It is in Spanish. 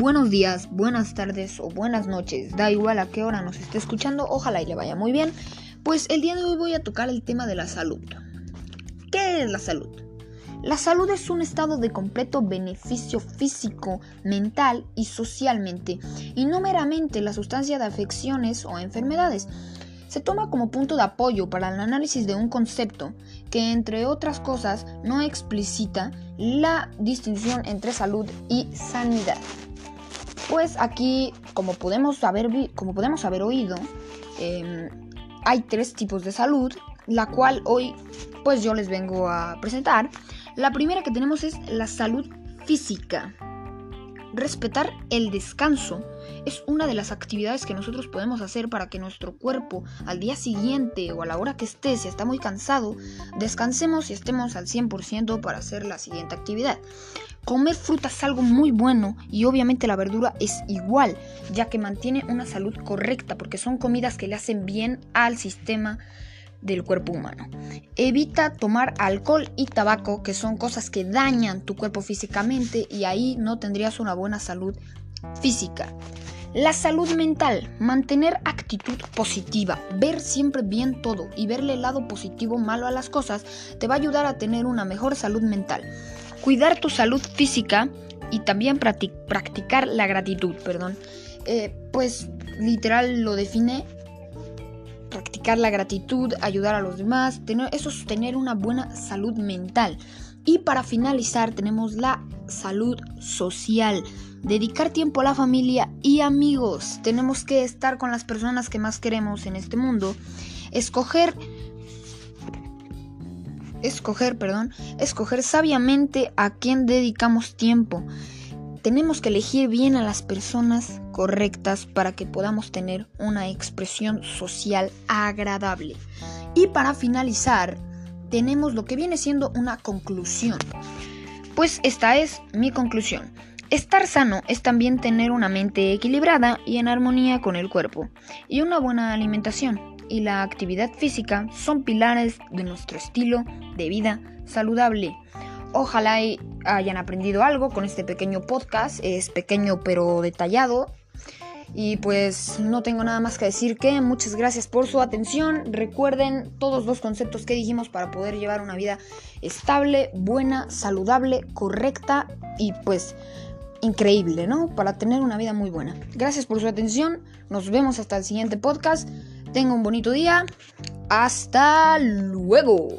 buenos días, buenas tardes o buenas noches, da igual a qué hora nos esté escuchando, ojalá y le vaya muy bien. Pues el día de hoy voy a tocar el tema de la salud. ¿Qué es la salud? La salud es un estado de completo beneficio físico, mental y socialmente, y no meramente la sustancia de afecciones o enfermedades se toma como punto de apoyo para el análisis de un concepto que, entre otras cosas, no explicita la distinción entre salud y sanidad. Pues aquí, como podemos haber, como podemos haber oído, em, hay tres tipos de salud, la cual hoy pues yo les vengo a presentar. La primera que tenemos es la salud física. Respetar el descanso es una de las actividades que nosotros podemos hacer para que nuestro cuerpo al día siguiente o a la hora que esté, si está muy cansado, descansemos y estemos al 100% para hacer la siguiente actividad. Comer fruta es algo muy bueno y obviamente la verdura es igual, ya que mantiene una salud correcta porque son comidas que le hacen bien al sistema del cuerpo humano. Evita tomar alcohol y tabaco, que son cosas que dañan tu cuerpo físicamente y ahí no tendrías una buena salud física. La salud mental, mantener actitud positiva, ver siempre bien todo y verle el lado positivo malo a las cosas te va a ayudar a tener una mejor salud mental. Cuidar tu salud física y también practicar la gratitud, perdón. Eh, pues literal lo define practicar la gratitud, ayudar a los demás, tener, eso es tener una buena salud mental. Y para finalizar tenemos la salud social. Dedicar tiempo a la familia y amigos. Tenemos que estar con las personas que más queremos en este mundo. Escoger escoger, perdón, escoger sabiamente a quién dedicamos tiempo tenemos que elegir bien a las personas correctas para que podamos tener una expresión social agradable. Y para finalizar, tenemos lo que viene siendo una conclusión. Pues esta es mi conclusión. Estar sano es también tener una mente equilibrada y en armonía con el cuerpo, y una buena alimentación y la actividad física son pilares de nuestro estilo de vida saludable. Ojalá hayan aprendido algo con este pequeño podcast. Es pequeño pero detallado. Y pues no tengo nada más que decir que muchas gracias por su atención. Recuerden todos los conceptos que dijimos para poder llevar una vida estable, buena, saludable, correcta y pues increíble, ¿no? Para tener una vida muy buena. Gracias por su atención. Nos vemos hasta el siguiente podcast. Tenga un bonito día. Hasta luego.